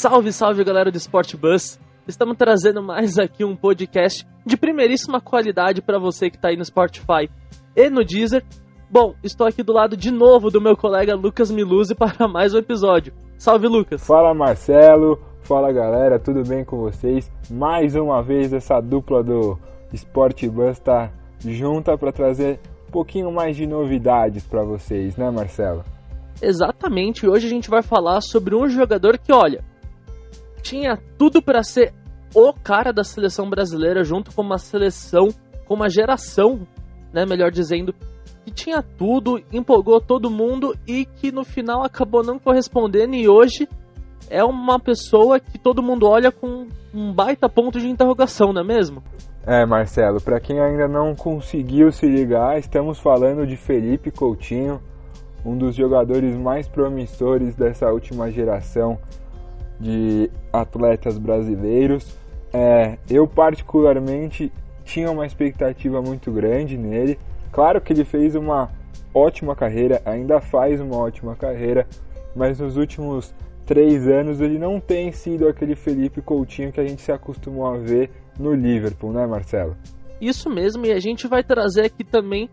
Salve, salve galera do Sport Bus! Estamos trazendo mais aqui um podcast de primeiríssima qualidade para você que está aí no Spotify e no Deezer. Bom, estou aqui do lado de novo do meu colega Lucas Miluzzi para mais um episódio. Salve, Lucas! Fala, Marcelo! Fala, galera, tudo bem com vocês? Mais uma vez essa dupla do Sport Bus está junta para trazer um pouquinho mais de novidades para vocês, né, Marcelo? Exatamente, hoje a gente vai falar sobre um jogador que, olha, tinha tudo para ser o cara da seleção brasileira junto com uma seleção, com uma geração, né, melhor dizendo, que tinha tudo, empolgou todo mundo e que no final acabou não correspondendo e hoje é uma pessoa que todo mundo olha com um baita ponto de interrogação, não é mesmo? É, Marcelo, para quem ainda não conseguiu se ligar, estamos falando de Felipe Coutinho, um dos jogadores mais promissores dessa última geração de atletas brasileiros. É, eu, particularmente, tinha uma expectativa muito grande nele. Claro que ele fez uma ótima carreira, ainda faz uma ótima carreira, mas nos últimos três anos ele não tem sido aquele Felipe Coutinho que a gente se acostumou a ver no Liverpool, né, Marcelo? Isso mesmo, e a gente vai trazer aqui também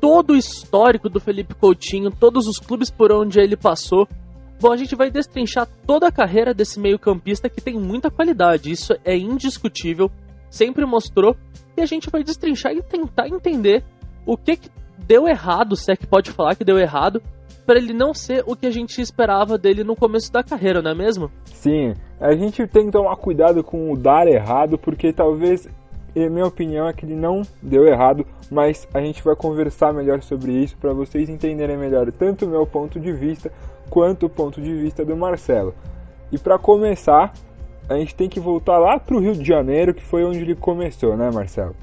todo o histórico do Felipe Coutinho, todos os clubes por onde ele passou. Bom, a gente vai destrinchar toda a carreira desse meio-campista que tem muita qualidade, isso é indiscutível, sempre mostrou, e a gente vai destrinchar e tentar entender o que, que deu errado, se é que pode falar que deu errado, para ele não ser o que a gente esperava dele no começo da carreira, não é mesmo? Sim, a gente tem que tomar cuidado com o dar errado, porque talvez, em minha opinião, é que ele não deu errado, mas a gente vai conversar melhor sobre isso para vocês entenderem melhor tanto o meu ponto de vista quanto o ponto de vista do Marcelo. E para começar, a gente tem que voltar lá para o Rio de Janeiro, que foi onde ele começou, né, Marcelo?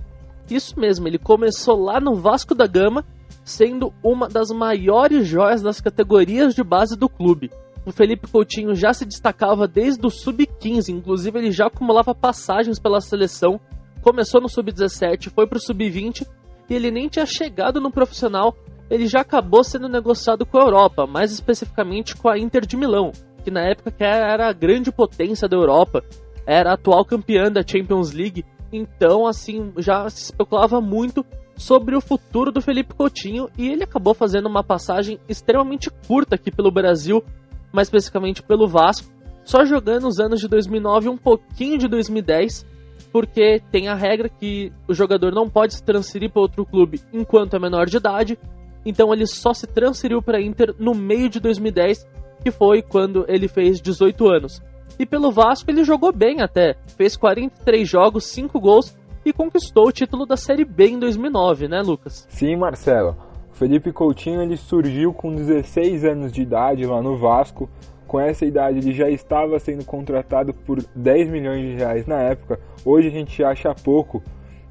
Isso mesmo, ele começou lá no Vasco da Gama sendo uma das maiores joias das categorias de base do clube. O Felipe Coutinho já se destacava desde o sub-15, inclusive ele já acumulava passagens pela seleção. Começou no sub-17, foi para o sub-20 e ele nem tinha chegado no profissional. Ele já acabou sendo negociado com a Europa, mais especificamente com a Inter de Milão, que na época era a grande potência da Europa, era a atual campeã da Champions League. Então, assim, já se especulava muito sobre o futuro do Felipe Coutinho e ele acabou fazendo uma passagem extremamente curta aqui pelo Brasil, mais especificamente pelo Vasco, só jogando os anos de 2009 e um pouquinho de 2010, porque tem a regra que o jogador não pode se transferir para outro clube enquanto é menor de idade, então ele só se transferiu para Inter no meio de 2010, que foi quando ele fez 18 anos. E pelo Vasco ele jogou bem até, fez 43 jogos, 5 gols e conquistou o título da Série B em 2009, né, Lucas? Sim, Marcelo. O Felipe Coutinho ele surgiu com 16 anos de idade lá no Vasco. Com essa idade ele já estava sendo contratado por 10 milhões de reais na época. Hoje a gente acha pouco,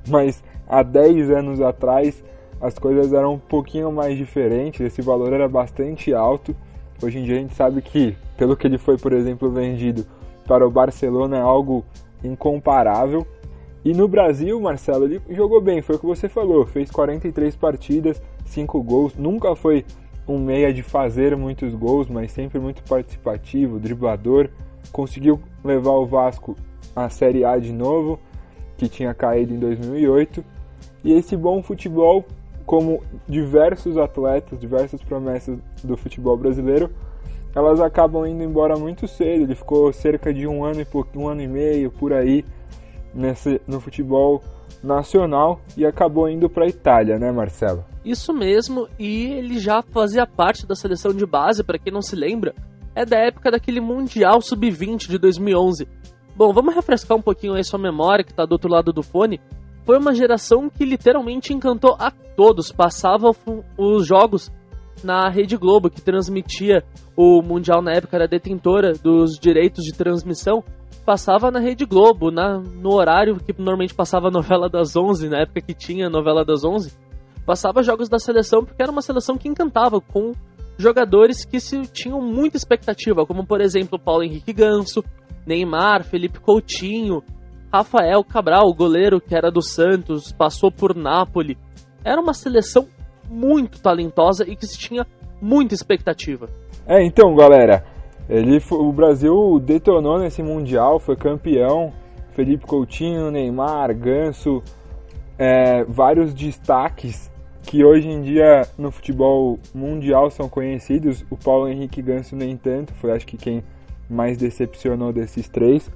mas há 10 anos atrás as coisas eram um pouquinho mais diferentes, esse valor era bastante alto. Hoje em dia a gente sabe que, pelo que ele foi, por exemplo, vendido para o Barcelona, é algo incomparável. E no Brasil, Marcelo, ele jogou bem, foi o que você falou, fez 43 partidas, 5 gols, nunca foi um meia de fazer muitos gols, mas sempre muito participativo, driblador, conseguiu levar o Vasco à Série A de novo, que tinha caído em 2008, e esse bom futebol, como diversos atletas, diversas promessas do futebol brasileiro, elas acabam indo embora muito cedo, ele ficou cerca de um ano e, um ano e meio por aí, nesse, no futebol nacional e acabou indo para a Itália, né, Marcelo? Isso mesmo, e ele já fazia parte da seleção de base, para quem não se lembra, é da época daquele Mundial Sub-20 de 2011. Bom, vamos refrescar um pouquinho aí sua memória, que está do outro lado do fone. Foi uma geração que literalmente encantou a todos, passava os jogos na Rede Globo, que transmitia o Mundial na época, era detentora dos direitos de transmissão, passava na Rede Globo, na, no horário que normalmente passava a novela das 11, na época que tinha novela das 11, passava jogos da seleção porque era uma seleção que encantava com jogadores que se tinham muita expectativa, como por exemplo Paulo Henrique Ganso, Neymar, Felipe Coutinho, Rafael Cabral, goleiro que era do Santos, passou por Nápoles. Era uma seleção muito talentosa e que se tinha muita expectativa. É, então, galera, Ele, o Brasil detonou nesse Mundial, foi campeão. Felipe Coutinho, Neymar, Ganso, é, vários destaques que hoje em dia no futebol mundial são conhecidos. O Paulo Henrique Ganso nem tanto, foi acho que quem mais decepcionou desses três,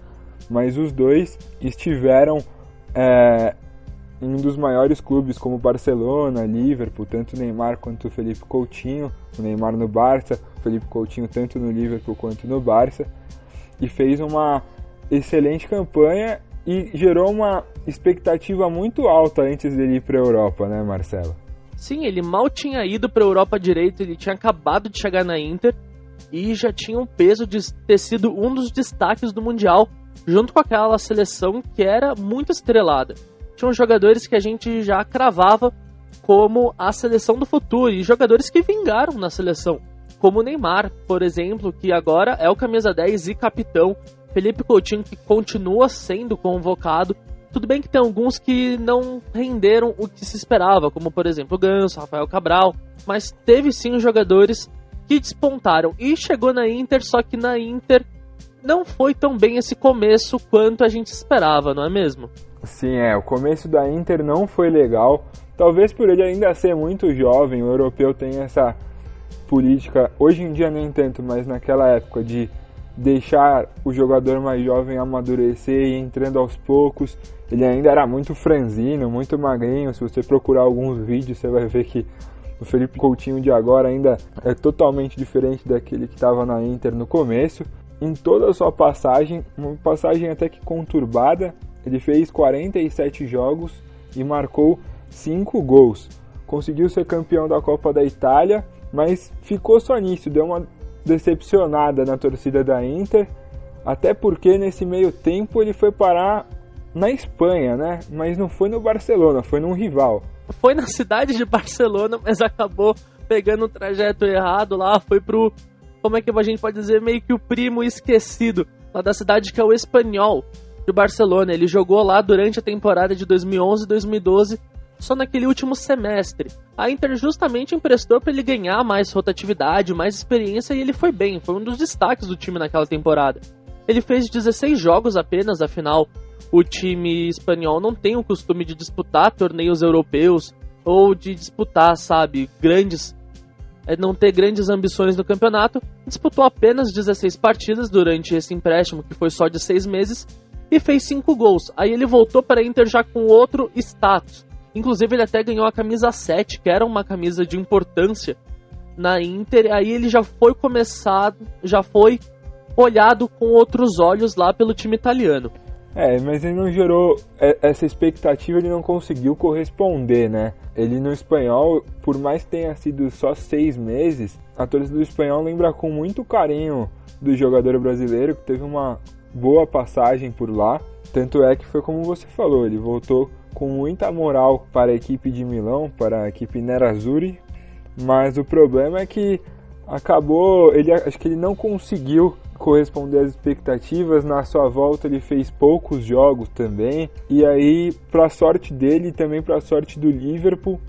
mas os dois estiveram é, em um dos maiores clubes como Barcelona, Liverpool, tanto Neymar quanto Felipe Coutinho, o Neymar no Barça, o Felipe Coutinho tanto no Liverpool quanto no Barça, e fez uma excelente campanha e gerou uma expectativa muito alta antes dele ir para a Europa, né, Marcelo? Sim, ele mal tinha ido para a Europa direito, ele tinha acabado de chegar na Inter e já tinha um peso de ter sido um dos destaques do Mundial, junto com aquela seleção que era muito estrelada. Tinham jogadores que a gente já cravava como a seleção do futuro e jogadores que vingaram na seleção, como o Neymar, por exemplo, que agora é o camisa 10 e capitão, Felipe Coutinho que continua sendo convocado. Tudo bem que tem alguns que não renderam o que se esperava, como por exemplo o Ganso, Rafael Cabral, mas teve sim jogadores que despontaram. E chegou na Inter, só que na Inter não foi tão bem esse começo quanto a gente esperava, não é mesmo? Sim, é, o começo da Inter não foi legal. Talvez por ele ainda ser muito jovem, o europeu tem essa política, hoje em dia nem tanto, mas naquela época de deixar o jogador mais jovem amadurecer e entrando aos poucos. Ele ainda era muito franzino, muito magrinho. Se você procurar alguns vídeos, você vai ver que o Felipe Coutinho de agora ainda é totalmente diferente daquele que estava na Inter no começo. Em toda a sua passagem, uma passagem até que conturbada, ele fez 47 jogos e marcou 5 gols. Conseguiu ser campeão da Copa da Itália, mas ficou só nisso, deu uma decepcionada na torcida da Inter, até porque nesse meio tempo ele foi parar na Espanha, né? Mas não foi no Barcelona, foi num rival. Foi na cidade de Barcelona, mas acabou pegando o trajeto errado lá, foi pro como é que a gente pode dizer, meio que o primo esquecido, lá da cidade que é o Espanhol de Barcelona. Ele jogou lá durante a temporada de 2011 e 2012 só naquele último semestre. A Inter justamente emprestou para ele ganhar mais rotatividade, mais experiência e ele foi bem, foi um dos destaques do time naquela temporada. Ele fez 16 jogos apenas, afinal, o time espanhol não tem o costume de disputar torneios europeus ou de disputar, sabe, grandes. É, não ter grandes ambições no campeonato. Disputou apenas 16 partidas durante esse empréstimo, que foi só de 6 meses, e fez 5 gols. Aí ele voltou para a Inter já com outro status. Inclusive, ele até ganhou a camisa 7, que era uma camisa de importância na Inter. Aí ele já foi começado, já foi olhado com outros olhos lá pelo time italiano. É, mas ele não gerou essa expectativa, ele não conseguiu corresponder, né? Ele no espanhol, por mais que tenha sido só seis meses, a torcida do espanhol lembra com muito carinho do jogador brasileiro que teve uma boa passagem por lá. Tanto é que foi como você falou, ele voltou com muita moral para a equipe de Milão, para a equipe Nerazzurri, mas o problema é que acabou, ele acho que ele não conseguiu corresponder às expectativas. Na sua volta ele fez poucos jogos também. E aí, para sorte dele e também para sorte do Liverpool,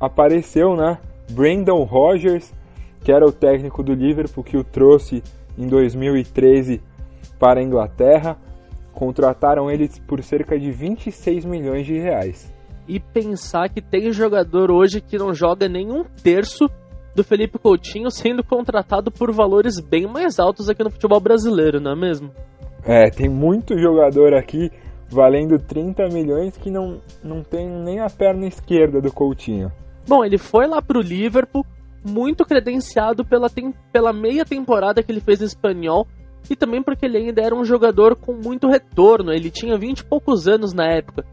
apareceu, né, Brandon Rogers, que era o técnico do Liverpool que o trouxe em 2013 para a Inglaterra contrataram eles por cerca de 26 milhões de reais. E pensar que tem jogador hoje que não joga nem um terço do Felipe Coutinho sendo contratado por valores bem mais altos aqui no futebol brasileiro, não é mesmo? É, tem muito jogador aqui valendo 30 milhões que não, não tem nem a perna esquerda do Coutinho. Bom, ele foi lá pro Liverpool, muito credenciado pela, tem, pela meia temporada que ele fez no Espanhol, e também porque ele ainda era um jogador com muito retorno, ele tinha 20 e poucos anos na época.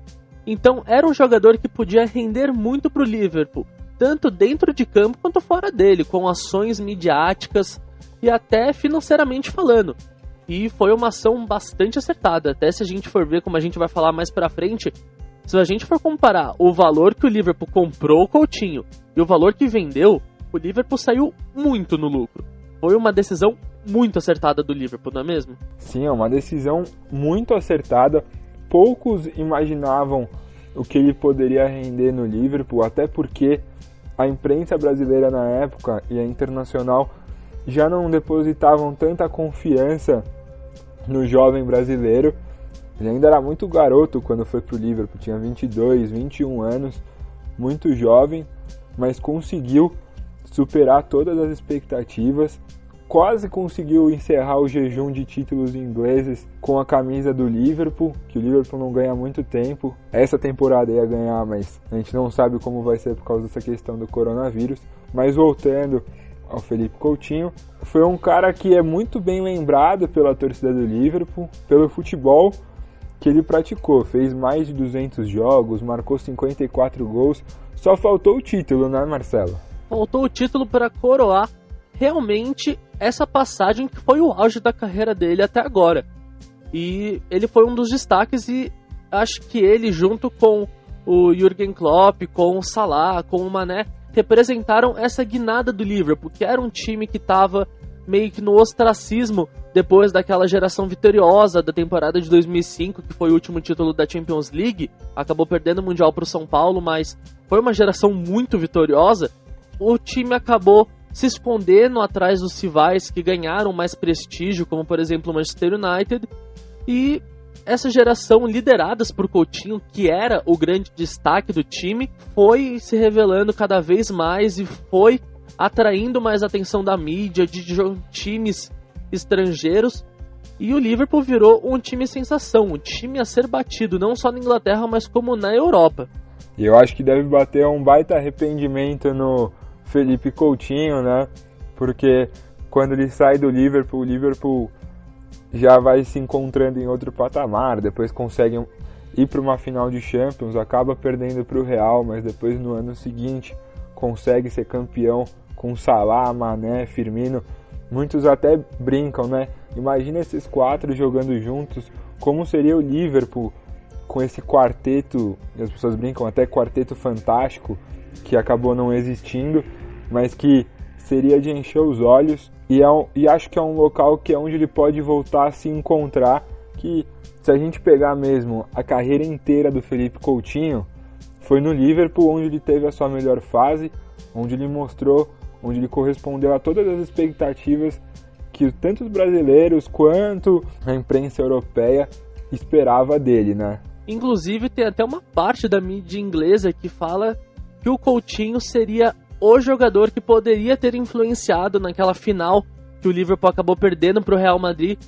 Então era um jogador que podia render muito para o Liverpool, tanto dentro de campo quanto fora dele, com ações midiáticas e até financeiramente falando. E foi uma ação bastante acertada, até se a gente for ver como a gente vai falar mais para frente, se a gente for comparar o valor que o Liverpool comprou o Coutinho e o valor que vendeu, o Liverpool saiu muito no lucro. Foi uma decisão muito acertada do Liverpool, não é mesmo? Sim, é uma decisão muito acertada. Poucos imaginavam o que ele poderia render no Liverpool, até porque a imprensa brasileira na época e a internacional já não depositavam tanta confiança no jovem brasileiro. Ele ainda era muito garoto quando foi para o Liverpool, tinha 22, 21 anos, muito jovem, mas conseguiu superar todas as expectativas. Quase conseguiu encerrar o jejum de títulos ingleses com a camisa do Liverpool, que o Liverpool não ganha há muito tempo. Essa temporada ia ganhar, mas a gente não sabe como vai ser por causa dessa questão do coronavírus. Mas voltando ao Felipe Coutinho, foi um cara que é muito bem lembrado pela torcida do Liverpool, pelo futebol que ele praticou. Fez mais de 200 jogos, marcou 54 gols. Só faltou o título, né, Marcelo? Faltou o título para coroar realmente essa passagem que foi o auge da carreira dele até agora. E ele foi um dos destaques e acho que ele junto com o Jürgen Klopp, com o Salah, com o Mané, representaram essa guinada do Liverpool, que era um time que estava meio que no ostracismo depois daquela geração vitoriosa da temporada de 2005, que foi o último título da Champions League, acabou perdendo o Mundial para o São Paulo, mas foi uma geração muito vitoriosa. O time acabou se escondendo atrás dos rivais que ganharam mais prestígio, como por exemplo o Manchester United, e essa geração lideradas por Coutinho, que era o grande destaque do time, foi se revelando cada vez mais e foi atraindo mais atenção da mídia, de, times estrangeiros. E o Liverpool virou um time sensação, um time a ser batido, não só na Inglaterra, mas como na Europa. E eu acho que deve bater um baita arrependimento no Felipe Coutinho, né? Porque quando ele sai do Liverpool, o Liverpool já vai se encontrando em outro patamar, depois consegue ir para uma final de Champions, acaba perdendo para o Real, mas depois no ano seguinte consegue ser campeão com Salah, Mané, Firmino. Muitos até brincam, né? Imagina esses quatro jogando juntos, como seria o Liverpool com esse quarteto, as pessoas brincam até quarteto fantástico, que acabou não existindo, mas que seria de encher os olhos e, é um, e acho que é um local que é onde ele pode voltar a se encontrar. Que se a gente pegar mesmo a carreira inteira do Felipe Coutinho, foi no Liverpool onde ele teve a sua melhor fase, onde ele mostrou, onde ele correspondeu a todas as expectativas que tanto os brasileiros quanto a imprensa europeia esperava dele, né? Inclusive tem até uma parte da mídia inglesa que fala que o Coutinho seria o jogador que poderia ter influenciado naquela final que o Liverpool acabou perdendo para o Real Madrid,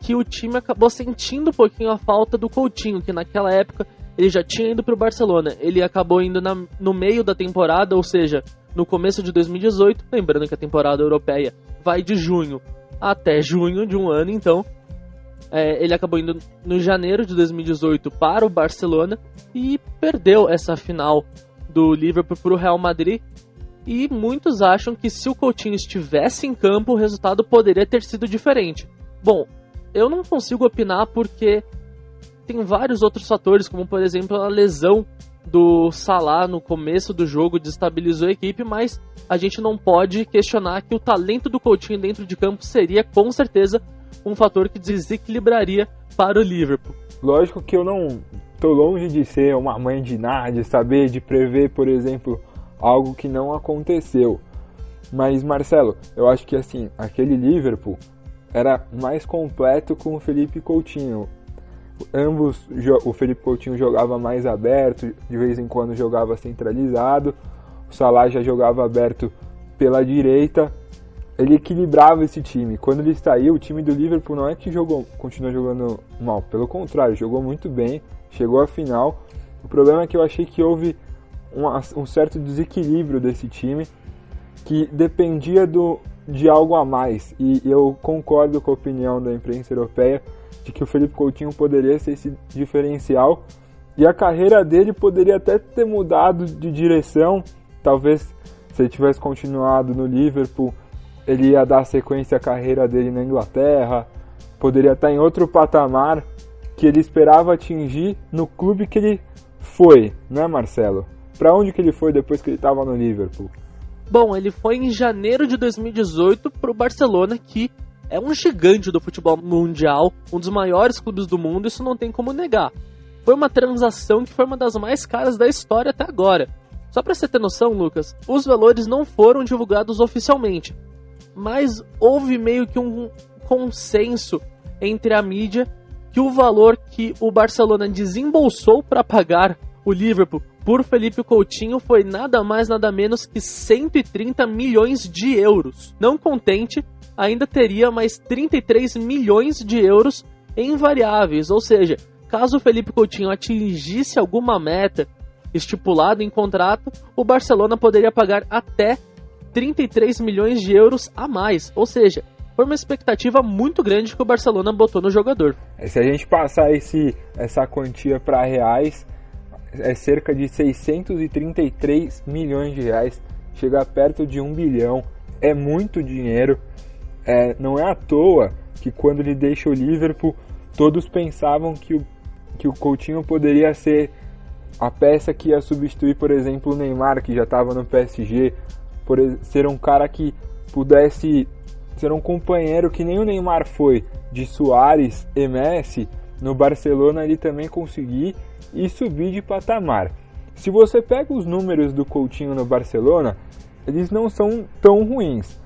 que o time acabou sentindo um pouquinho a falta do Coutinho, que naquela época ele já tinha ido para o Barcelona. Ele acabou indo na, no meio da temporada, ou seja, no começo de 2018, lembrando que a temporada europeia vai de junho até junho de um ano, então é, ele acabou indo no janeiro de 2018 para o Barcelona e perdeu essa final do Liverpool para o Real Madrid e muitos acham que se o Coutinho estivesse em campo, o resultado poderia ter sido diferente. Bom, eu não consigo opinar porque tem vários outros fatores, como por exemplo a lesão do Salah no começo do jogo destabilizou a equipe, mas a gente não pode questionar que o talento do Coutinho dentro de campo seria com certeza um fator que desequilibraria para o Liverpool. Lógico que eu não estou longe de ser uma mãe de nada, de saber, de prever, por exemplo, algo que não aconteceu. Mas Marcelo, eu acho que assim, aquele Liverpool era mais completo com o Felipe Coutinho. Ambos, o Felipe Coutinho jogava mais aberto, de vez em quando jogava centralizado. O Salah já jogava aberto pela direita. Ele equilibrava esse time. Quando ele saiu, o time do Liverpool não é que jogou, continuou jogando mal, pelo contrário, jogou muito bem, chegou à final. O problema é que eu achei que houve um, certo desequilíbrio desse time que dependia do, de algo a mais. E eu concordo com a opinião da imprensa europeia de que o Felipe Coutinho poderia ser esse diferencial e a carreira dele poderia até ter mudado de direção. Talvez se ele tivesse continuado no Liverpool, ele ia dar sequência à carreira dele na Inglaterra, poderia estar em outro patamar que ele esperava atingir no clube que ele foi, né, Marcelo? Para onde que ele foi depois que ele estava no Liverpool? Bom, ele foi em janeiro de 2018 para o Barcelona, que é um gigante do futebol mundial, um dos maiores clubes do mundo, isso não tem como negar. Foi uma transação que foi uma das mais caras da história até agora. Só para você ter noção, Lucas, os valores não foram divulgados oficialmente. mas houve meio que um consenso entre a mídia que o valor que o Barcelona desembolsou para pagar o Liverpool por Felipe Coutinho foi nada mais nada menos que 130 milhões de euros. Não contente, ainda teria mais 33 milhões de euros em variáveis, ou seja, caso o Felipe Coutinho atingisse alguma meta estipulada em contrato, o Barcelona poderia pagar até 33 milhões de euros a mais, ou seja, foi uma expectativa muito grande que o Barcelona botou no jogador. Se a gente passar esse, essa quantia para reais, é cerca de 633 milhões de reais, chega perto de um bilhão, é muito dinheiro. É, não é à toa que quando ele deixa o Liverpool, todos pensavam que o, que o Coutinho poderia ser a peça que ia substituir, por exemplo, o Neymar, que já estava no PSG, por ser um cara que pudesse ser um companheiro que nem o Neymar foi de Soares e Messi no Barcelona ele também conseguir e subir de patamar. Se você pega os números do Coutinho no Barcelona, eles não são tão ruins.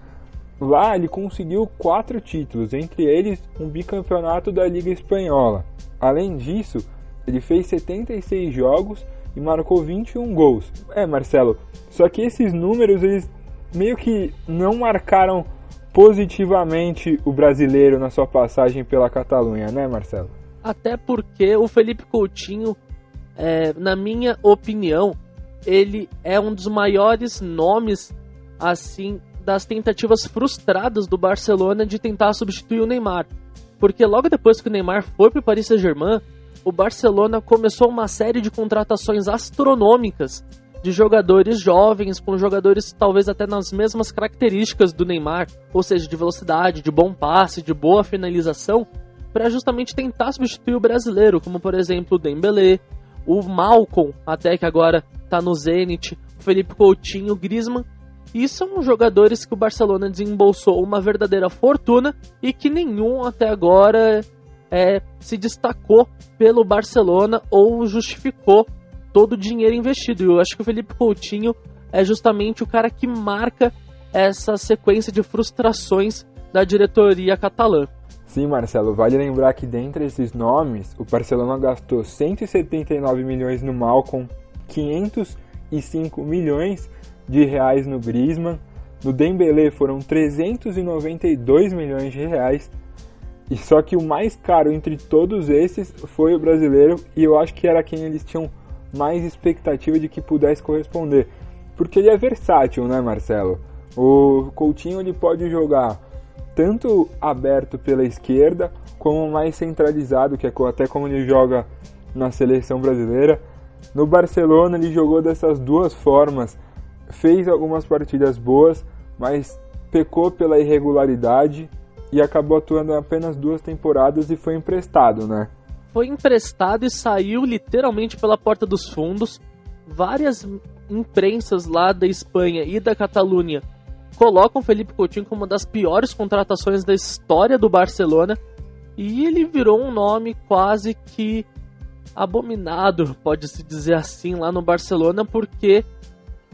Lá ele conseguiu quatro títulos, entre eles um bicampeonato da Liga Espanhola. Além disso, ele fez 76 jogos e marcou 21 gols. É, Marcelo, só que esses números eles meio que não marcaram positivamente o brasileiro na sua passagem pela Catalunha, né, Marcelo? Até porque o Felipe Coutinho, é, na minha opinião, ele é um dos maiores nomes assim das tentativas frustradas do Barcelona de tentar substituir o Neymar. Porque logo depois que o Neymar foi para o Paris Saint-Germain, o Barcelona começou uma série de contratações astronômicas de jogadores jovens, com jogadores talvez até nas mesmas características do Neymar, ou seja, de velocidade, de bom passe, de boa finalização, para justamente tentar substituir o brasileiro, como por exemplo o Dembélé, o Malcom, até que agora está no Zenit, Felipe Coutinho, Griezmann, e são jogadores que o Barcelona desembolsou uma verdadeira fortuna e que nenhum até agora é, se destacou pelo Barcelona ou justificou todo o dinheiro investido. E eu acho que o Felipe Coutinho é justamente o cara que marca essa sequência de frustrações da diretoria catalã. Sim, Marcelo, vale lembrar que dentre esses nomes, o Barcelona gastou 179 milhões no Malcom, 505 milhões de reais no Griezmann, no Dembélé foram 392 milhões de reais, e só que o mais caro entre todos esses foi o brasileiro, e eu acho que era quem eles tinham mais expectativa de que pudesse corresponder. Porque ele é versátil, né, Marcelo? O Coutinho ele pode jogar tanto aberto pela esquerda como mais centralizado, que é até como ele joga na seleção brasileira. No Barcelona ele jogou dessas duas formas, fez algumas partidas boas, mas pecou pela irregularidade e acabou atuando apenas duas temporadas e foi emprestado, né? foi emprestado e saiu literalmente pela porta dos fundos. Várias imprensas lá da Espanha e da Catalunha colocam Felipe Coutinho como uma das piores contratações da história do Barcelona e ele virou um nome quase que abominado, pode-se dizer assim, lá no Barcelona, porque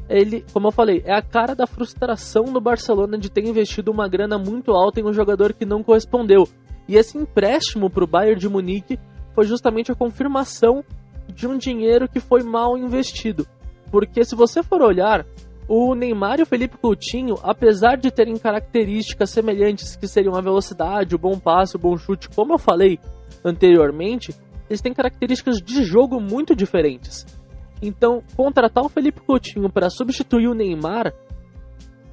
ele, como eu falei, é a cara da frustração do Barcelona de ter investido uma grana muito alta em um jogador que não correspondeu. E esse empréstimo para o Bayern de Munique foi justamente a confirmação de um dinheiro que foi mal investido. Porque se você for olhar, o Neymar e o Felipe Coutinho, apesar de terem características semelhantes que seriam a velocidade, o bom passe, o bom chute, como eu falei anteriormente, eles têm características de jogo muito diferentes. Então, contratar o Felipe Coutinho para substituir o Neymar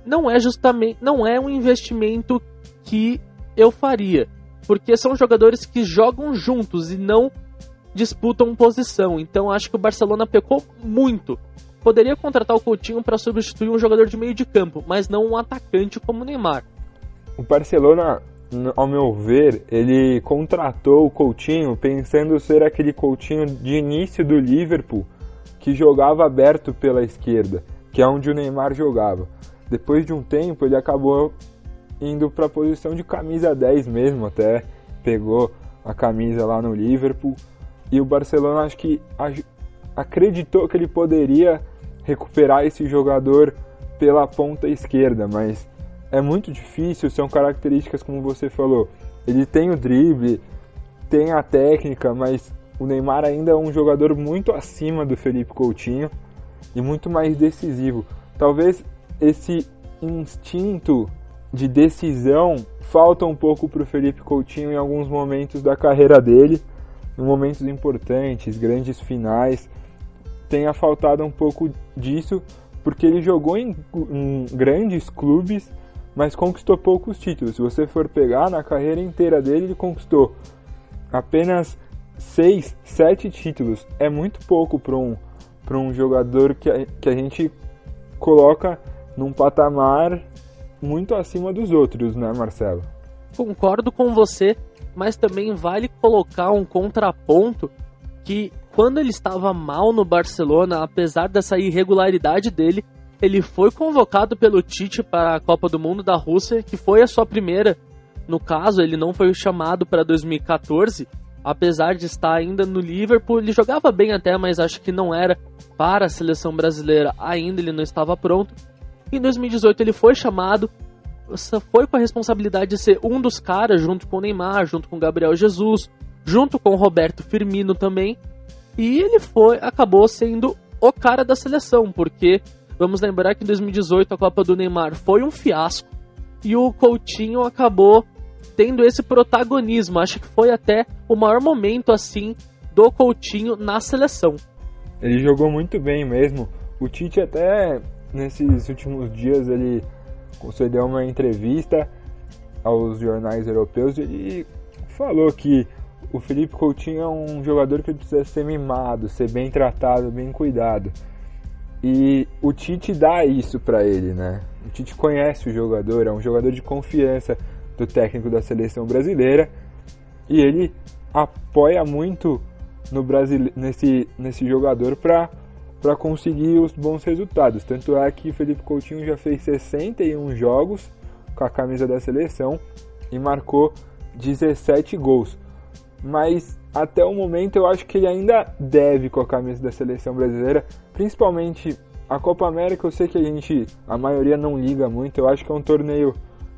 não é justamente não é um investimento que eu faria porque são jogadores que jogam juntos e não disputam posição. Então acho que o Barcelona pecou muito. Poderia contratar o Coutinho para substituir um jogador de meio de campo, mas não um atacante como o Neymar. O Barcelona, ao meu ver, ele contratou o Coutinho pensando ser aquele Coutinho de início do Liverpool que jogava aberto pela esquerda, que é onde o Neymar jogava. Depois de um tempo, ele acabou indo para a posição de camisa 10 mesmo, até pegou a camisa lá no Liverpool. E o Barcelona acho que acreditou que ele poderia recuperar esse jogador pela ponta esquerda, mas é muito difícil, são características como você falou. Ele tem o drible, tem a técnica, mas o Neymar ainda é um jogador muito acima do Felipe Coutinho e muito mais decisivo. Talvez esse instinto de decisão falta um pouco para o Felipe Coutinho em alguns momentos da carreira dele, em momentos importantes, grandes finais. Tenha faltado um pouco disso, porque ele jogou em, em grandes clubes, mas conquistou poucos títulos. Se você for pegar na carreira inteira dele, ele conquistou apenas 6, 7 títulos. É muito pouco para um, um jogador que a, que a gente coloca num patamar muito acima dos outros, né, Marcelo? Concordo com você, mas também vale colocar um contraponto que quando ele estava mal no Barcelona, apesar dessa irregularidade dele, ele foi convocado pelo Tite para a Copa do Mundo da Rússia, que foi a sua primeira. No caso, ele não foi chamado para 2014, apesar de estar ainda no Liverpool. Ele jogava bem até, mas acho que não era para a seleção brasileira ainda, ele não estava pronto. Em 2018 ele foi chamado, foi com a responsabilidade de ser um dos caras, junto com o Neymar, junto com o Gabriel Jesus, junto com o Roberto Firmino também. E ele foi, acabou sendo o cara da seleção, porque vamos lembrar que em 2018 a Copa do Neymar foi um fiasco e o Coutinho acabou tendo esse protagonismo. Acho que foi até o maior momento assim do Coutinho na seleção. Ele jogou muito bem mesmo. O Tite até nesses últimos dias ele concedeu uma entrevista aos jornais europeus e ele falou que o Felipe Coutinho é um jogador que precisa ser mimado, ser bem tratado, bem cuidado. E o Tite dá isso para ele, né? O Tite conhece o jogador, é um jogador de confiança do técnico da seleção brasileira e ele apoia muito no Brasil, nesse, nesse jogador para conseguir os bons resultados. Tanto é que Felipe Coutinho já fez 61 jogos com a camisa da seleção e marcou 17 gols. Mas até o momento eu acho que ele ainda deve com a camisa da seleção brasileira, principalmente a Copa América. Eu sei que a gente, a maioria não liga muito. Eu acho que é um torneio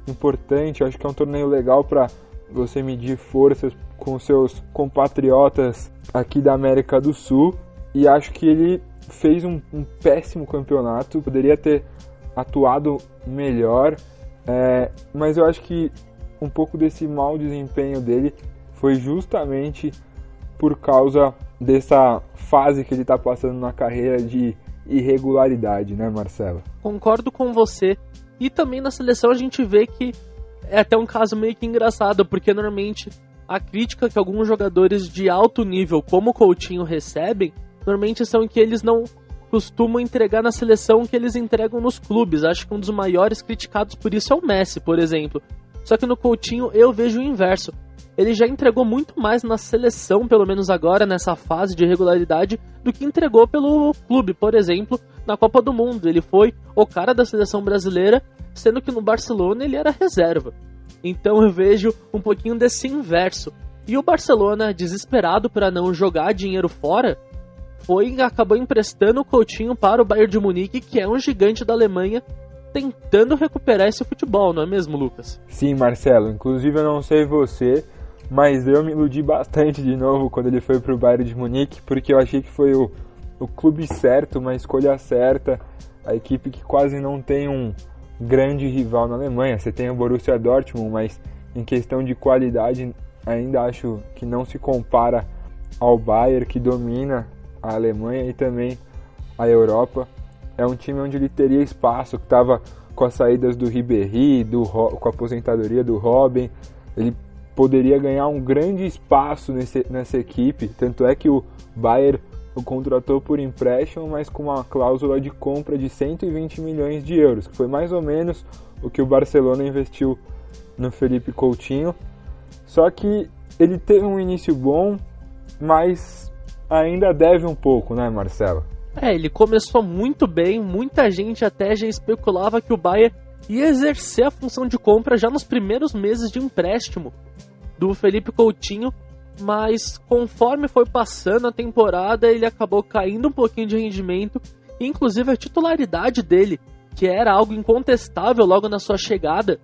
importante, eu acho que é um torneio legal para você medir forças com seus compatriotas aqui da América do Sul. E acho que ele fez um, um péssimo campeonato, poderia ter atuado melhor, é, mas eu acho que um pouco desse mau desempenho dele foi justamente por causa dessa fase que ele está passando na carreira de irregularidade, né, Marcelo? Concordo com você. E também na seleção a gente vê que é até um caso meio que engraçado, porque normalmente a crítica que alguns jogadores de alto nível, como o Coutinho, recebem normalmente são que eles não costumam entregar na seleção que eles entregam nos clubes. Acho que um dos maiores criticados por isso é o Messi, por exemplo. Só que no Coutinho eu vejo o inverso. Ele já entregou muito mais na seleção, pelo menos agora, nessa fase de regularidade, do que entregou pelo clube, por exemplo, na Copa do Mundo. Ele foi o cara da seleção brasileira, sendo que no Barcelona ele era reserva. Então eu vejo um pouquinho desse inverso. E o Barcelona, desesperado para não jogar dinheiro fora, foi acabou emprestando o Coutinho para o Bayern de Munique, que é um gigante da Alemanha, tentando recuperar esse futebol, não é mesmo, Lucas? Sim, Marcelo. Inclusive eu não sei você, mas eu me iludi bastante de novo quando ele foi para o Bayern de Munique, porque eu achei que foi o, o clube certo, uma escolha certa, a equipe que quase não tem um grande rival na Alemanha. Você tem o Borussia Dortmund, mas em questão de qualidade ainda acho que não se compara ao Bayern que domina a Alemanha e também a Europa. É um time onde ele teria espaço, que estava com as saídas do Ribéry, do, com a aposentadoria do Robin, ele poderia ganhar um grande espaço nesse, nessa equipe. Tanto é que o Bayern o contratou por empréstimo, mas com uma cláusula de compra de 120 milhões de euros, que foi mais ou menos o que o Barcelona investiu no Felipe Coutinho. Só que ele teve um início bom, mas ainda deve um pouco, né, Marcelo? É, ele começou muito bem, muita gente até já especulava que o Bayern ia exercer a função de compra já nos primeiros meses de empréstimo do Felipe Coutinho, mas conforme foi passando a temporada, ele acabou caindo um pouquinho de rendimento, inclusive a titularidade dele que era algo incontestável logo na sua chegada,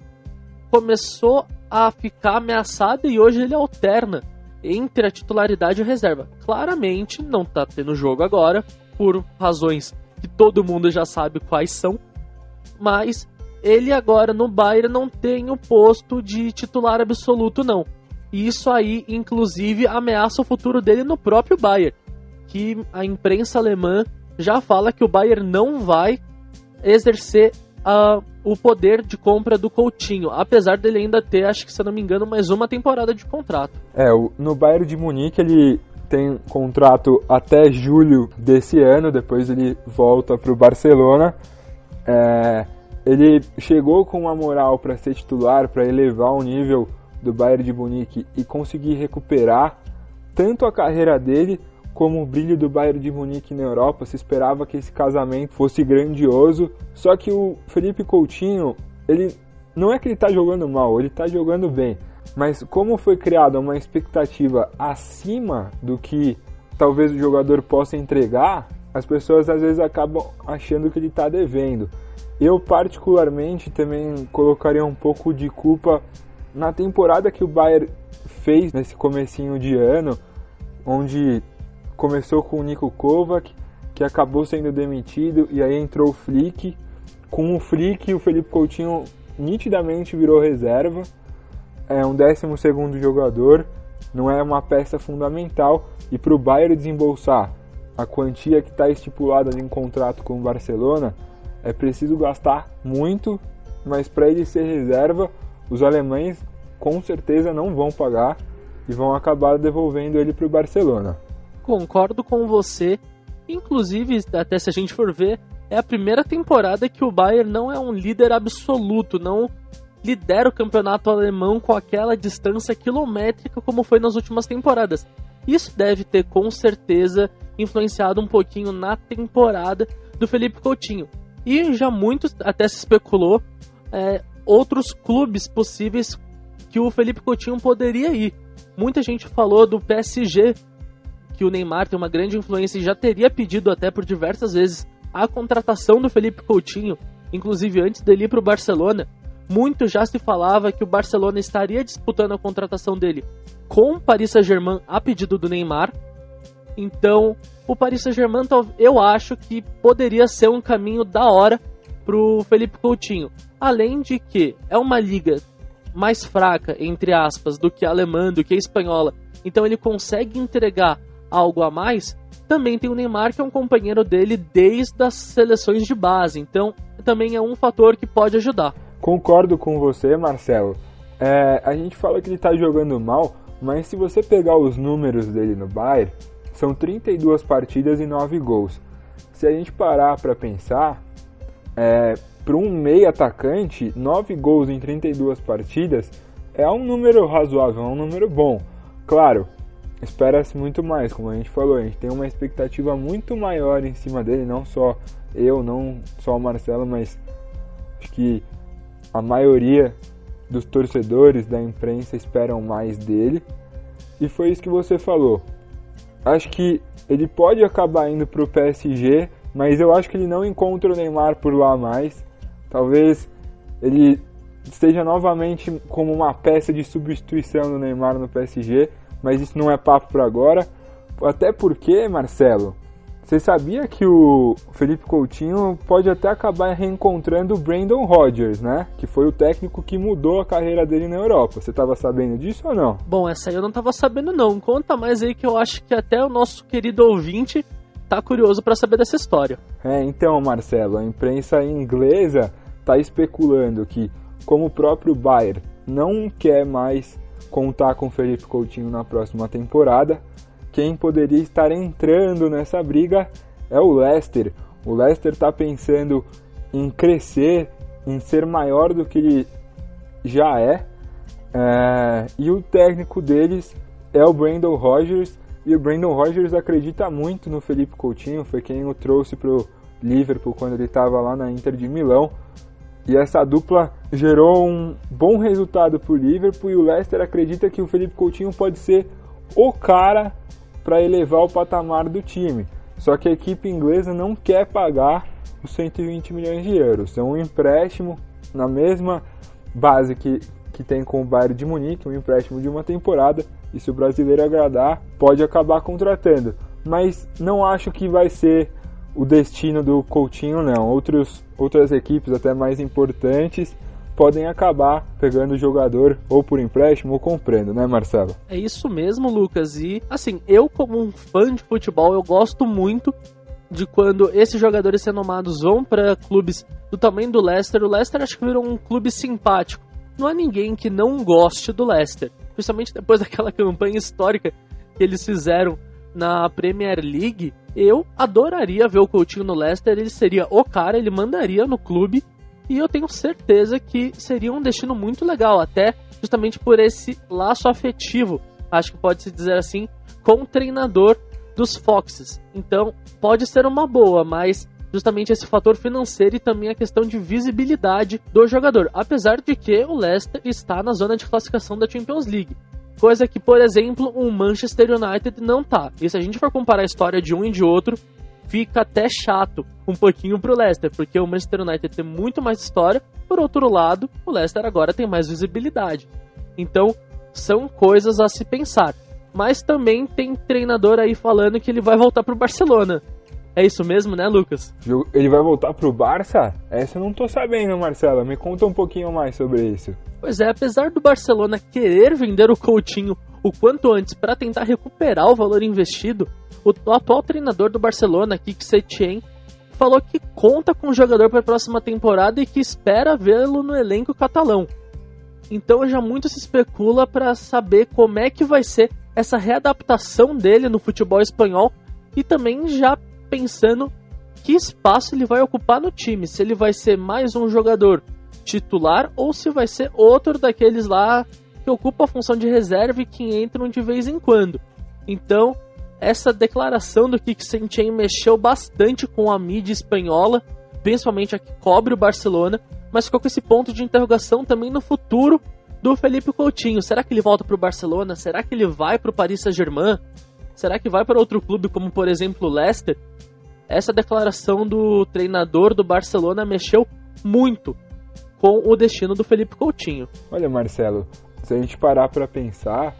começou a ficar ameaçada e hoje ele alterna entre a titularidade e a reserva. Claramente não está tendo jogo agora, por razões que todo mundo já sabe quais são, mas ele agora no Bayern não tem o posto de titular absoluto não. Isso aí, inclusive, ameaça o futuro dele no próprio Bayern, que a imprensa alemã já fala que o Bayern não vai exercer uh, o poder de compra do Coutinho, apesar dele ainda ter, acho que se eu não me engano, mais uma temporada de contrato. É, no Bayern de Munique ele tem contrato até julho desse ano, depois ele volta para o Barcelona. É, ele chegou com uma moral para ser titular, para elevar o nível do Bayern de Munique e conseguir recuperar tanto a carreira dele como o brilho do Bayern de Munique na Europa. Se esperava que esse casamento fosse grandioso, só que o Felipe Coutinho, ele não é que ele está jogando mal, ele está jogando bem. Mas como foi criada uma expectativa acima do que talvez o jogador possa entregar, as pessoas às vezes acabam achando que ele está devendo. Eu particularmente também colocaria um pouco de culpa na temporada que o Bayern fez nesse comecinho de ano, onde começou com o Nico Kovac, que acabou sendo demitido, e aí entrou o Flick. Com o Flick, o Felipe Coutinho nitidamente virou reserva. É um 12 segundo jogador, não é uma peça fundamental. E para o Bayern desembolsar a quantia que está estipulada em contrato com o Barcelona, é preciso gastar muito, mas para ele ser reserva, os alemães com certeza não vão pagar e vão acabar devolvendo ele para o Barcelona. Concordo com você. Inclusive, até se a gente for ver, é a primeira temporada que o Bayern não é um líder absoluto, não lidera o campeonato alemão com aquela distância quilométrica como foi nas últimas temporadas. Isso deve ter com certeza influenciado um pouquinho na temporada do Felipe Coutinho. E já muito até se especulou é, outros clubes possíveis que o Felipe Coutinho poderia ir. Muita gente falou do PSG, que o Neymar tem uma grande influência e já teria pedido até por diversas vezes a contratação do Felipe Coutinho, inclusive antes dele ir para o Barcelona. Muito já se falava que o Barcelona estaria disputando a contratação dele com o Paris Saint-Germain a pedido do Neymar. Então, o Paris Saint-Germain eu acho que poderia ser um caminho da hora para o Felipe Coutinho. Além de que é uma liga mais fraca, entre aspas, do que a alemã, do que a espanhola, então ele consegue entregar algo a mais, também tem o Neymar, que é um companheiro dele desde as seleções de base, então também é um fator que pode ajudar. Concordo com você, Marcelo. É, a gente fala que ele está jogando mal, mas se você pegar os números dele no Bayern, são 32 partidas e 9 gols. Se a gente parar para pensar, é, para um meio atacante, 9 gols em 32 partidas é um número razoável, é um número bom. Claro, espera-se muito mais, como a gente falou, a gente tem uma expectativa muito maior em cima dele, não só eu, não só o Marcelo, mas acho que a maioria dos torcedores da imprensa esperam mais dele. E foi isso que você falou. Acho que ele pode acabar indo para o PSG, mas eu acho que ele não encontra o Neymar por lá mais. Talvez ele esteja novamente como uma peça de substituição do Neymar no PSG, mas isso não é papo para agora. Até porque, Marcelo, você sabia que o Felipe Coutinho pode até acabar reencontrando o Brandon Rodgers, né? Que foi o técnico que mudou a carreira dele na Europa. Você estava sabendo disso ou não? Bom, essa aí eu não estava sabendo não. Conta mais aí que eu acho que até o nosso querido ouvinte tá curioso para saber dessa história. É, então, Marcelo, a imprensa inglesa tá especulando que, como o próprio Bayern não quer mais contar com Felipe Coutinho na próxima temporada, quem poderia estar entrando nessa briga é o Leicester. O Leicester está pensando em crescer, em ser maior do que ele já é, é e o técnico deles é o Brandon Rogers e o Brandon Rogers acredita muito no Felipe Coutinho, foi quem o trouxe para o Liverpool quando ele estava lá na Inter de Milão. E essa dupla gerou um bom resultado para o Liverpool e o Leicester acredita que o Felipe Coutinho pode ser o cara para elevar o patamar do time. Só que a equipe inglesa não quer pagar os 120 milhões de euros. É um empréstimo na mesma base que, que tem com o Bayern de Munique, um empréstimo de uma temporada. E se o brasileiro agradar, pode acabar contratando. Mas não acho que vai ser o destino do Coutinho, não. Outros, outras equipes, até mais importantes, podem acabar pegando o jogador ou por empréstimo ou comprando, né, Marcelo? É isso mesmo, Lucas. E assim, eu como um fã de futebol, eu gosto muito de quando esses jogadores renomados vão para clubes do tamanho do Leicester. O Leicester acho que virou um clube simpático. Não há ninguém que não goste do Leicester, principalmente depois daquela campanha histórica que eles fizeram na Premier League. Eu adoraria ver o Coutinho no Leicester, ele seria o cara, ele mandaria no clube e eu tenho certeza que seria um destino muito legal, até justamente por esse laço afetivo, acho que pode se dizer assim, com o treinador dos Foxes. Então, pode ser uma boa, mas justamente esse fator financeiro e também a questão de visibilidade do jogador, apesar de que o Leicester está na zona de classificação da Champions League. Coisa que, por exemplo, o Manchester United não tá. E se a gente for comparar a história de um e de outro, fica até chato um pouquinho pro Leicester, porque o Manchester United tem muito mais história, por outro lado, o Leicester agora tem mais visibilidade. Então, são coisas a se pensar. Mas também tem treinador aí falando que ele vai voltar pro Barcelona. É isso mesmo, né, Lucas? Ele vai voltar pro Barça? Essa eu não tô sabendo, Marcela. Me conta um pouquinho mais sobre isso. Pois é, apesar do Barcelona querer vender o Coutinho o quanto antes para tentar recuperar o valor investido, o atual treinador do Barcelona, Kik Setien, falou que conta com o jogador para a próxima temporada e que espera vê-lo no elenco catalão. Então já muito se especula para saber como é que vai ser essa readaptação dele no futebol espanhol e também já pensando que espaço ele vai ocupar no time, se ele vai ser mais um jogador titular ou se vai ser outro daqueles lá que ocupa a função de reserva e que entram de vez em quando. Então, essa declaração do Kik Sentien mexeu bastante com a mídia espanhola, principalmente a que cobre o Barcelona, mas ficou com esse ponto de interrogação também no futuro do Felipe Coutinho. Será que ele volta para o Barcelona? Será que ele vai para o Paris Saint-Germain? Será que vai para outro clube como, por exemplo, o Leicester? Essa declaração do treinador do Barcelona mexeu muito com o destino do Felipe Coutinho. Olha, Marcelo, se a gente parar para pensar,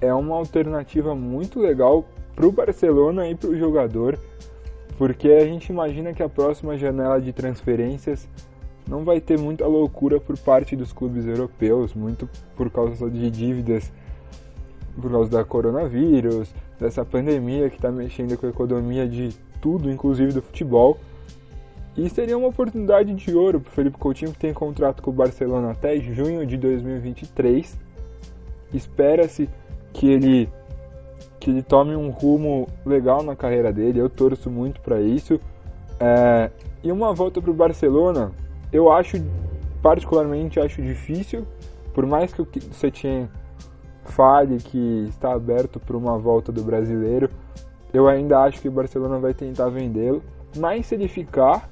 é uma alternativa muito legal para o Barcelona e para o jogador, porque a gente imagina que a próxima janela de transferências não vai ter muita loucura por parte dos clubes europeus, muito por causa de dívidas, por causa da coronavírus, dessa pandemia que está mexendo com a economia de tudo, inclusive do futebol. E seria uma oportunidade de ouro para o Felipe Coutinho, que tem contrato com o Barcelona até junho de 2023. Espera-se que ele que ele tome um rumo legal na carreira dele. Eu torço muito para isso. É, e uma volta para o Barcelona, eu acho particularmente acho difícil, por mais que o Setien fale que está aberto para uma volta do brasileiro, eu ainda acho que o Barcelona vai tentar vendê-lo. Mas se ele ficar,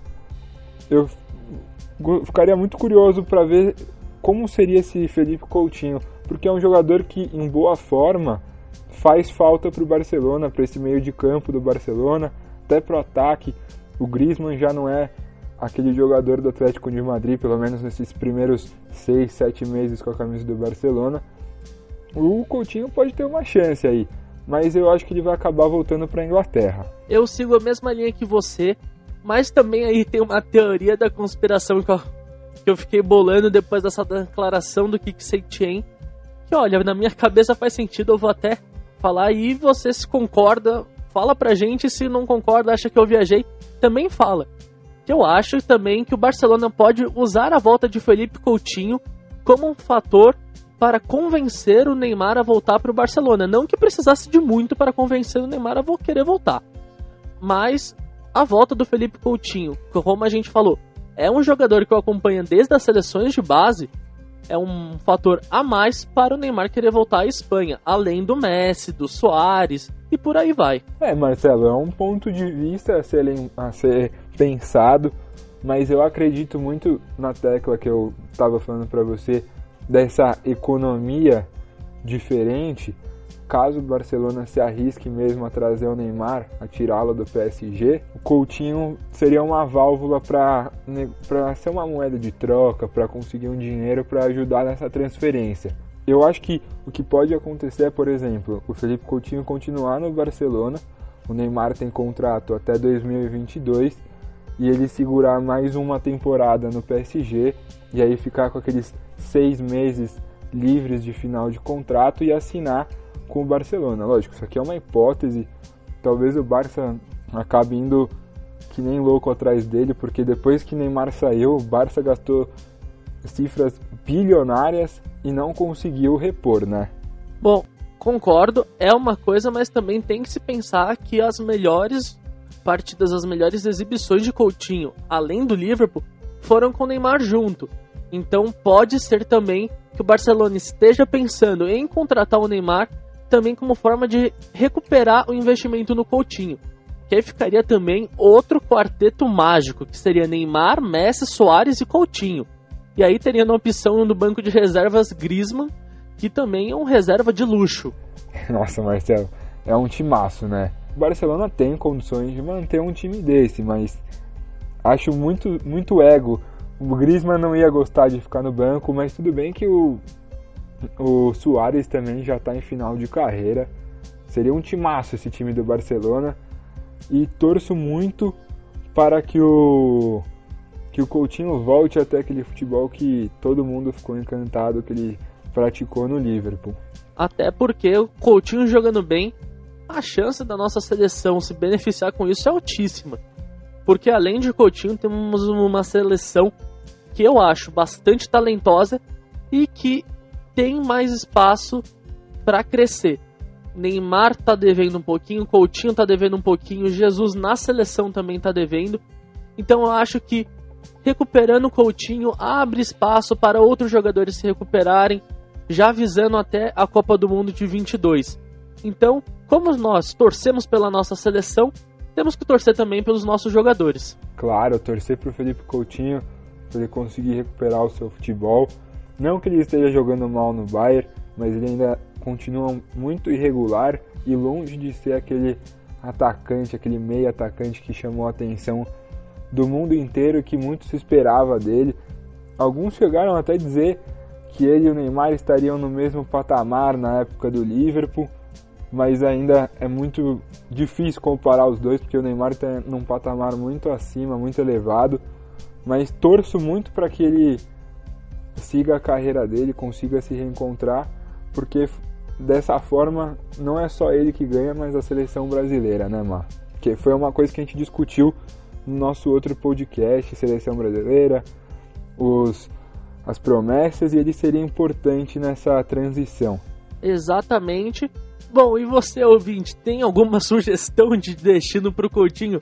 eu ficaria muito curioso para ver como seria esse Felipe Coutinho, porque é um jogador que em boa forma faz falta para o Barcelona, para esse meio de campo do Barcelona, até para o ataque. O Griezmann já não é aquele jogador do Atlético de Madrid, pelo menos nesses primeiros 6, 7 meses com a camisa do Barcelona. O Coutinho pode ter uma chance aí, mas eu acho que ele vai acabar voltando para a Inglaterra. Eu sigo a mesma linha que você, mas também aí tem uma teoria da conspiração que eu, que eu fiquei bolando depois dessa declaração do Kik Setien, que olha, na minha cabeça faz sentido, eu vou até falar e você se concorda, fala pra gente, se não concorda, acha que eu viajei, também fala. Eu acho também que o Barcelona pode usar a volta de Felipe Coutinho como um fator para convencer o Neymar a voltar para o Barcelona. Não que precisasse de muito para convencer o Neymar a querer voltar. Mas a volta do Felipe Coutinho, como a gente falou, é um jogador que eu acompanho desde as seleções de base é um fator a mais para o Neymar querer voltar à Espanha, além do Messi, do Soares e por aí vai. É, Marcelo, é um ponto de vista a ser, a ser pensado, mas eu acredito muito na tecla que eu estava falando para você dessa economia diferente, caso o Barcelona se arrisque mesmo a trazer o Neymar, a tirá-lo do PSG, o Coutinho seria uma válvula para ser uma moeda de troca, para conseguir um dinheiro para ajudar nessa transferência. Eu acho que o que pode acontecer é, por exemplo, o Felipe Coutinho continuar no Barcelona, o Neymar tem contrato até 2022 e ele segurar mais uma temporada no PSG e aí ficar com aqueles seis meses livres de final de contrato e assinar com o Barcelona. Lógico, isso aqui é uma hipótese. Talvez o Barça acabe indo que nem louco atrás dele, porque depois que Neymar saiu, o Barça gastou cifras bilionárias e não conseguiu repor, né? Bom, concordo, é uma coisa, mas também tem que se pensar que as melhores partidas, as melhores exibições de Coutinho, além do Liverpool, foram com o Neymar junto. Então pode ser também que o Barcelona esteja pensando em contratar o Neymar também como forma de recuperar o investimento no Coutinho. Que aí ficaria também outro quarteto mágico, que seria Neymar, Messi, Soares e Coutinho. E aí teria na opção no banco de reservas Griezmann, que também é um reserva de luxo. Nossa, Marcelo, é um timaço, né? O Barcelona tem condições de manter um time desse, mas acho muito, muito ego. O Griezmann não ia gostar de ficar no banco, mas tudo bem que o o Soares também já está em final de carreira. Seria um timaço esse time do Barcelona. E torço muito para que o que o Coutinho volte até aquele futebol que todo mundo ficou encantado que ele praticou no Liverpool. Até porque o Coutinho jogando bem, a chance da nossa seleção se beneficiar com isso é altíssima. Porque além de Coutinho, temos uma seleção que eu acho bastante talentosa e que tem mais espaço para crescer. Neymar tá devendo um pouquinho, Coutinho tá devendo um pouquinho, Jesus na seleção também tá devendo. Então eu acho que recuperando Coutinho abre espaço para outros jogadores se recuperarem, já visando até a Copa do Mundo de 22. Então, como nós torcemos pela nossa seleção, temos que torcer também pelos nossos jogadores. Claro, torcer para o Felipe Coutinho, para ele conseguir recuperar o seu futebol não que ele esteja jogando mal no Bayern, mas ele ainda continua muito irregular e longe de ser aquele atacante, aquele meio atacante que chamou a atenção do mundo inteiro que muito se esperava dele. Alguns chegaram até a dizer que ele e o Neymar estariam no mesmo patamar na época do Liverpool, mas ainda é muito difícil comparar os dois porque o Neymar está num patamar muito acima, muito elevado. Mas torço muito para que ele siga a carreira dele, consiga se reencontrar, porque dessa forma não é só ele que ganha, mas a seleção brasileira, né, Mar? Que foi uma coisa que a gente discutiu no nosso outro podcast, seleção brasileira, os as promessas e ele seria importante nessa transição. Exatamente. Bom, e você ouvinte, tem alguma sugestão de destino pro Coutinho?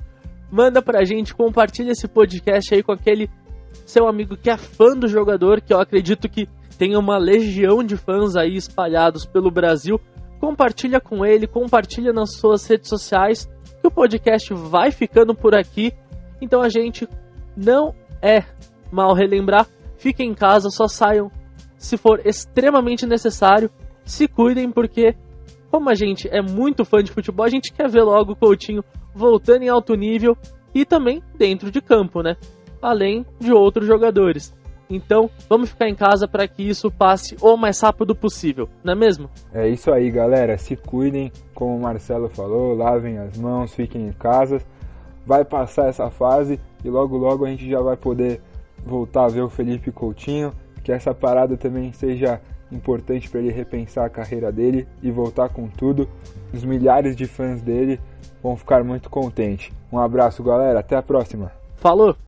Manda pra gente, compartilha esse podcast aí com aquele seu amigo que é fã do jogador, que eu acredito que tem uma legião de fãs aí espalhados pelo Brasil. Compartilha com ele, compartilha nas suas redes sociais, que o podcast vai ficando por aqui. Então a gente não é mal relembrar, fiquem em casa, só saiam se for extremamente necessário. Se cuidem porque como a gente é muito fã de futebol, a gente quer ver logo o Coutinho voltando em alto nível e também dentro de campo, né? além de outros jogadores. Então, vamos ficar em casa para que isso passe o mais rápido possível, não é mesmo? É isso aí, galera. Se cuidem, como o Marcelo falou, lavem as mãos, fiquem em casa. Vai passar essa fase e logo logo a gente já vai poder voltar a ver o Felipe Coutinho, que essa parada também seja importante para ele repensar a carreira dele e voltar com tudo. Os milhares de fãs dele vão ficar muito contentes. Um abraço, galera. Até a próxima. Falou!